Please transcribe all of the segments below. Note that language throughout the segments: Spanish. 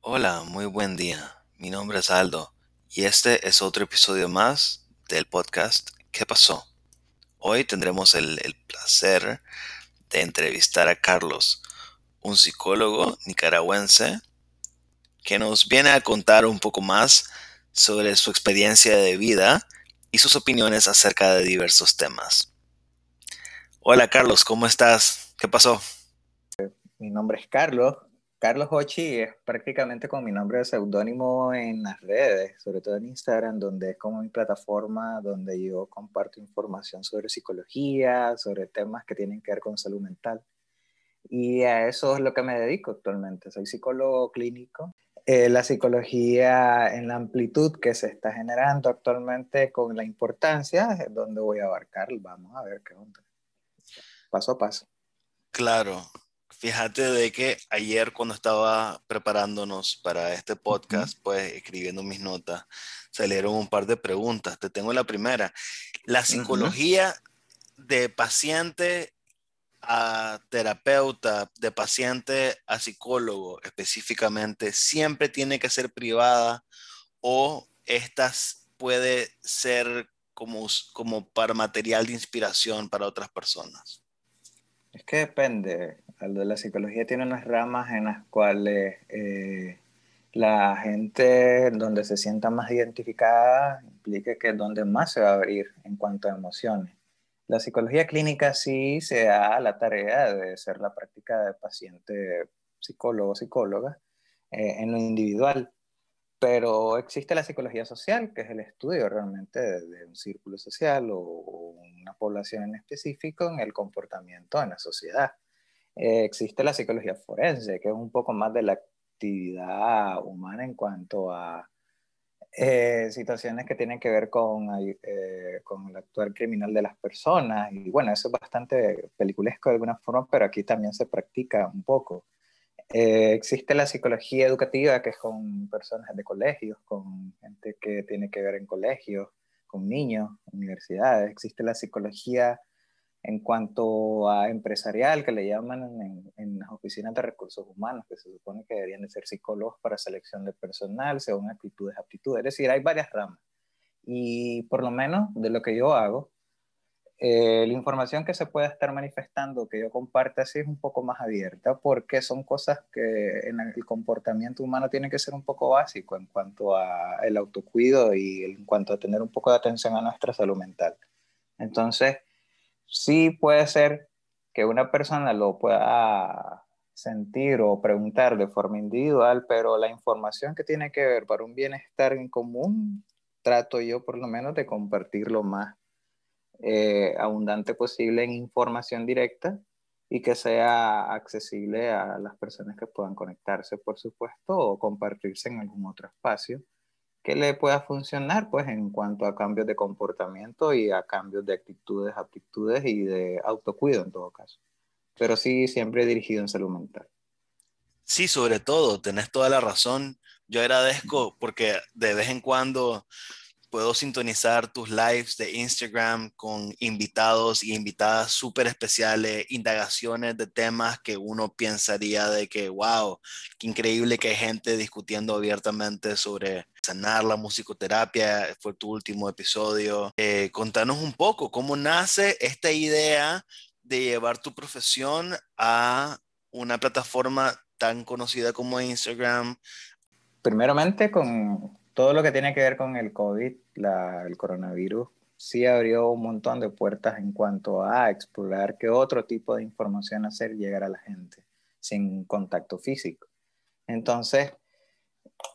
Hola, muy buen día. Mi nombre es Aldo y este es otro episodio más del podcast ¿Qué pasó? Hoy tendremos el, el placer de entrevistar a Carlos, un psicólogo nicaragüense que nos viene a contar un poco más sobre su experiencia de vida y sus opiniones acerca de diversos temas. Hola Carlos, ¿cómo estás? ¿Qué pasó? Mi nombre es Carlos. Carlos Hochi es prácticamente como mi nombre de seudónimo en las redes, sobre todo en Instagram, donde es como mi plataforma donde yo comparto información sobre psicología, sobre temas que tienen que ver con salud mental. Y a eso es lo que me dedico actualmente. Soy psicólogo clínico eh, la psicología en la amplitud que se está generando actualmente con la importancia donde voy a abarcar. Vamos a ver qué onda. Paso a paso. Claro. Fíjate de que ayer cuando estaba preparándonos para este podcast, pues escribiendo mis notas, salieron un par de preguntas. Te tengo la primera. La psicología de paciente a terapeuta, de paciente a psicólogo específicamente, siempre tiene que ser privada o estas puede ser como, como para material de inspiración para otras personas? Es que depende. La psicología tiene unas ramas en las cuales eh, la gente donde se sienta más identificada implica que es donde más se va a abrir en cuanto a emociones. La psicología clínica sí se da la tarea de ser la práctica de paciente psicólogo, psicóloga, eh, en lo individual, pero existe la psicología social, que es el estudio realmente de, un círculo social o, una población en específico en el comportamiento en la sociedad. Eh, existe la psicología forense, que es un poco más de la actividad humana en cuanto a eh, situaciones que tienen que ver con, eh, con el actuar criminal de las personas. Y bueno, eso es bastante peliculesco de alguna forma, pero aquí también se practica un poco. Eh, existe la psicología educativa, que es con personas de colegios, con gente que tiene que ver en colegios, con niños, universidades. Existe la psicología en cuanto a empresarial, que le llaman en, las oficinas de recursos humanos, que se supone que deberían de ser psicólogos para selección de personal, según actitudes, aptitudes. Es decir, hay varias ramas. Y por lo menos de lo que yo hago, eh, la información que se puede estar manifestando, que yo comparto así, es un poco más abierta, porque son cosas que en el comportamiento humano tiene que ser un poco básico en cuanto a el autocuido y en cuanto a tener un poco de atención a nuestra salud mental. Entonces, sí puede ser que una persona lo pueda sentir o preguntar de forma individual, pero la información que tiene que ver para un bienestar en común, trato yo por lo menos de compartir lo más eh, abundante posible en información directa y que sea accesible a las personas que puedan conectarse, por supuesto, o compartirse en algún otro espacio que le pueda funcionar, pues en cuanto a cambios de comportamiento y a cambios de actitudes, aptitudes y de autocuido en todo caso. Pero sí, siempre dirigido en salud mental. Sí, sobre todo, tenés toda la razón. Yo agradezco porque de vez en cuando puedo sintonizar tus lives de Instagram con invitados y invitadas súper especiales, indagaciones de temas que uno pensaría de que, wow, qué increíble que hay gente discutiendo abiertamente sobre sanar la musicoterapia, fue tu último episodio. Eh, contanos un poco cómo nace esta idea de llevar tu profesión a una plataforma tan conocida como Instagram. Primeramente con todo lo que tiene que ver con el COVID, el coronavirus, sí abrió un montón de puertas en cuanto a explorar qué otro tipo de información hacer llegar a la gente sin contacto físico. Entonces,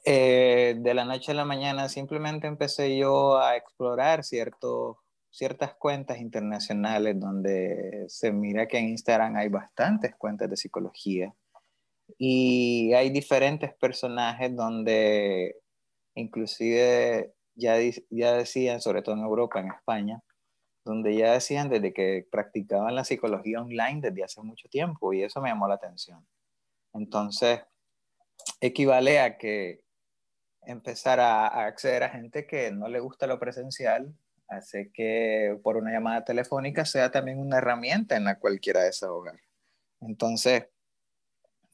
eh, de la noche a la mañana simplemente empecé yo a explorar ciertos, ciertas cuentas internacionales donde se mira que en Instagram hay bastantes cuentas de psicología y hay diferentes personajes donde inclusive ya, ya decían, sobre todo en Europa, en España, donde ya decían desde que practicaban la psicología online desde hace mucho tiempo y eso me llamó la atención. Entonces, equivale a que empezar a, acceder a gente que no le gusta lo presencial hace que por una llamada telefónica sea también una herramienta en la cual quiera desahogar. Entonces,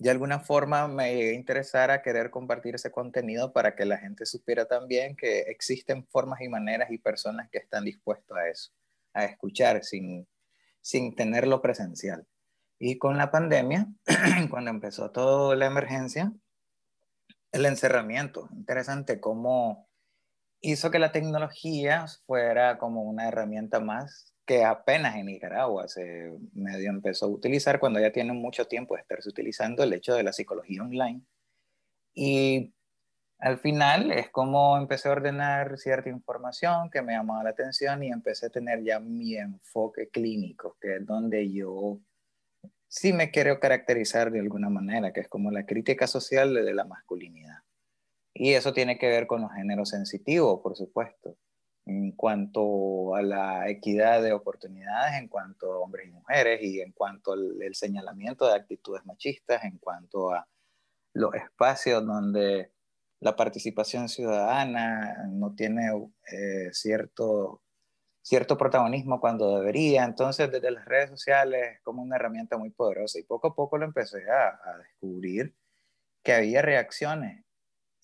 de alguna forma me llegué a interesar a querer compartir ese contenido para que la gente supiera también que existen formas y maneras y personas que están dispuestos a eso, a escuchar sin, sin tenerlo presencial. Y con la pandemia, cuando empezó toda la emergencia, el encerramiento, interesante cómo hizo que la tecnología fuera como una herramienta más que apenas en Nicaragua se medio empezó a utilizar cuando ya tienen mucho tiempo de estarse utilizando el hecho de la psicología online. Y al final es como empecé a ordenar cierta información que me llamaba la atención y empecé a tener ya mi enfoque clínico, que es donde yo sí me quiero caracterizar de alguna manera, que es como la crítica social de la masculinidad. Y eso tiene que ver con los géneros sensitivos, por supuesto, en cuanto a la equidad de oportunidades, en cuanto a hombres y mujeres, y en cuanto al señalamiento de actitudes machistas, en cuanto a los espacios donde la participación ciudadana no tiene eh, cierto cierto protagonismo cuando debería. Entonces, desde las redes sociales es como una herramienta muy poderosa y poco a poco lo empecé a, a descubrir que había reacciones.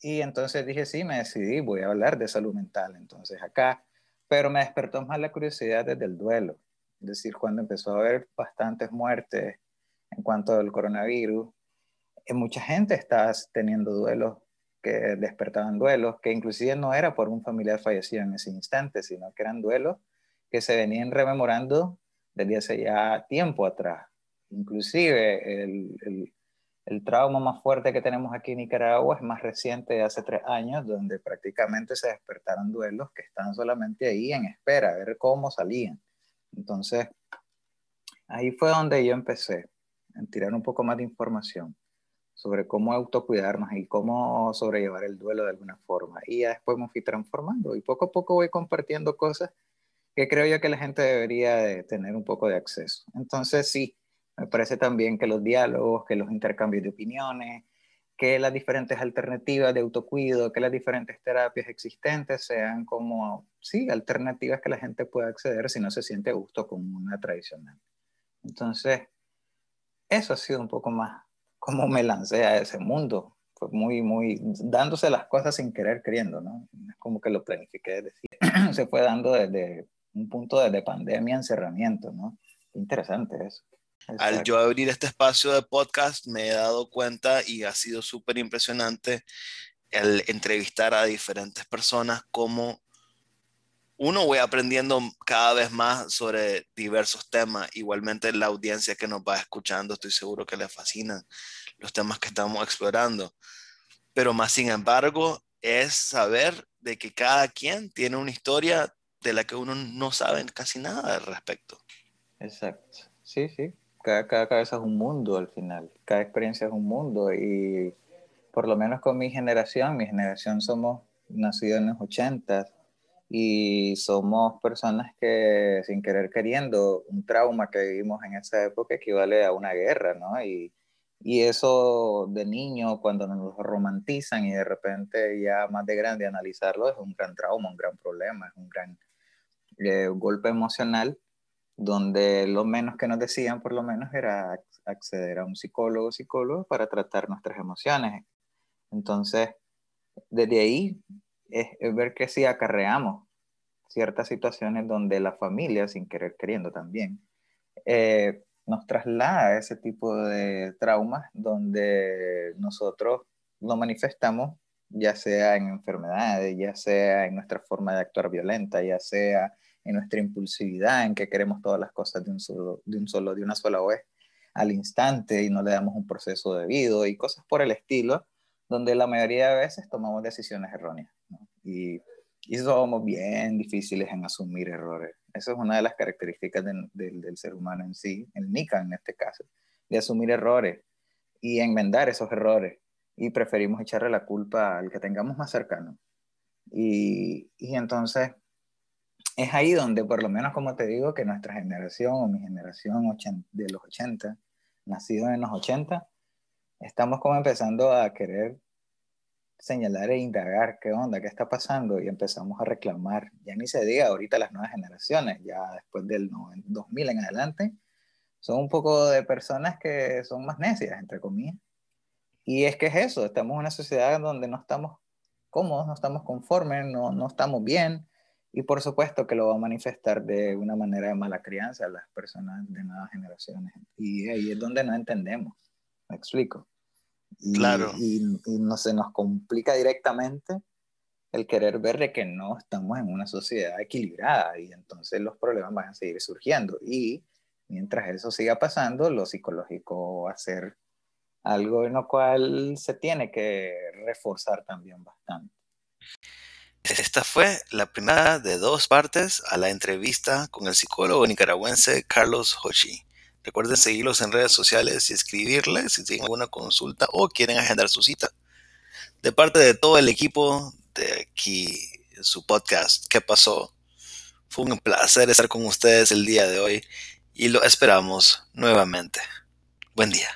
Y entonces dije, sí, me decidí, voy a hablar de salud mental. Entonces acá, pero me despertó más la curiosidad desde el duelo. Es decir, cuando empezó a haber bastantes muertes en cuanto al coronavirus, eh, mucha gente estaba teniendo duelos que despertaban duelos, que inclusive no era por un familiar fallecido en ese instante, sino que eran duelos que se venían rememorando desde hace ya tiempo atrás. Inclusive el, el, el, trauma más fuerte que tenemos aquí en Nicaragua es más reciente de hace tres años, donde prácticamente se despertaron duelos que están solamente ahí en espera, a ver cómo salían. Entonces, ahí fue donde yo empecé a tirar un poco más de información sobre cómo autocuidarnos y cómo sobrellevar el duelo de alguna forma. Y ya después me fui transformando y poco a poco voy compartiendo cosas que creo yo que la gente debería de tener un poco de acceso. Entonces, sí, me parece también que los diálogos, que los intercambios de opiniones, que las diferentes alternativas de autocuido, que las diferentes terapias existentes sean como, sí, alternativas que la gente pueda acceder si no se siente a gusto con una tradicional. Entonces, eso ha sido un poco más como me lancé a ese mundo. Fue muy, muy, dándose las cosas sin querer, queriendo, ¿no? Es como que lo planifiqué, decir. se fue dando desde un punto de, pandemia, encerramiento, ¿no? interesante eso. Al yo abrir este espacio de podcast me he dado cuenta y ha sido súper impresionante el entrevistar a diferentes personas como uno voy aprendiendo cada vez más sobre diversos temas. Igualmente la audiencia que nos va escuchando, estoy seguro que le fascinan los temas que estamos explorando. Pero más sin embargo, es saber de que cada quien tiene una historia de la que uno no sabe casi nada al respecto. Exacto. Sí, sí. Cada, cada cabeza es un mundo al final. Cada experiencia es un mundo. Y por lo menos con mi generación, mi generación somos nacidos en los 80 y somos personas que sin querer queriendo, un trauma que vivimos en esa época equivale a una guerra, ¿no? Y, y eso de niño, cuando nos romantizan y de repente ya más de grande analizarlo, es un gran trauma, un gran problema, es un gran eh, golpe emocional, donde lo menos que nos decían, por lo menos, era acceder a un psicólogo psicólogo para tratar nuestras emociones. Entonces, desde ahí es, ver que si acarreamos ciertas situaciones donde la familia, sin querer queriendo también, eh, nos traslada a ese tipo de traumas donde nosotros lo manifestamos ya sea en enfermedades, ya sea en nuestra forma de actuar violenta, ya sea en nuestra impulsividad, en que queremos todas las cosas de un solo, de un solo, de una sola vez al instante y no le damos un proceso debido y cosas por el estilo, donde la mayoría de veces tomamos decisiones erróneas. Y, y somos bien difíciles en asumir errores. Esa es una de las características del ser humano en sí, el NICA en este caso, de asumir errores y enmendar esos errores. Y preferimos echarle la culpa al que tengamos más cercano. Y, y entonces es ahí donde, por lo menos como te digo, que nuestra generación o mi generación de los 80, nacido en los 80, estamos como empezando a querer señalar e indagar qué onda, qué está pasando y empezamos a reclamar. Ya ni se diga ahorita las nuevas generaciones, ya después del 2000 en adelante, son un poco de personas que son más necias, entre comillas. Y es que es eso, estamos en una sociedad donde no estamos cómodos, no estamos conformes, no, no estamos bien. Y por supuesto que lo va a manifestar de una manera de mala crianza a las personas de nuevas generaciones. Y ahí es donde no entendemos. Me explico. Y, claro. Y, no se nos complica directamente el querer ver de que no estamos en una sociedad equilibrada y entonces los problemas van a seguir surgiendo. Y mientras eso siga pasando, lo psicológico va a ser algo en lo cual se tiene que reforzar también bastante. Esta fue la primera de dos partes a la entrevista con el psicólogo nicaragüense Carlos Hochi. Recuerden seguirlos en redes sociales y escribirles si tienen alguna consulta o quieren agendar su cita. De parte de todo el equipo de aquí, su podcast, ¿Qué pasó? Fue un placer estar con ustedes el día de hoy y lo esperamos nuevamente. Buen día.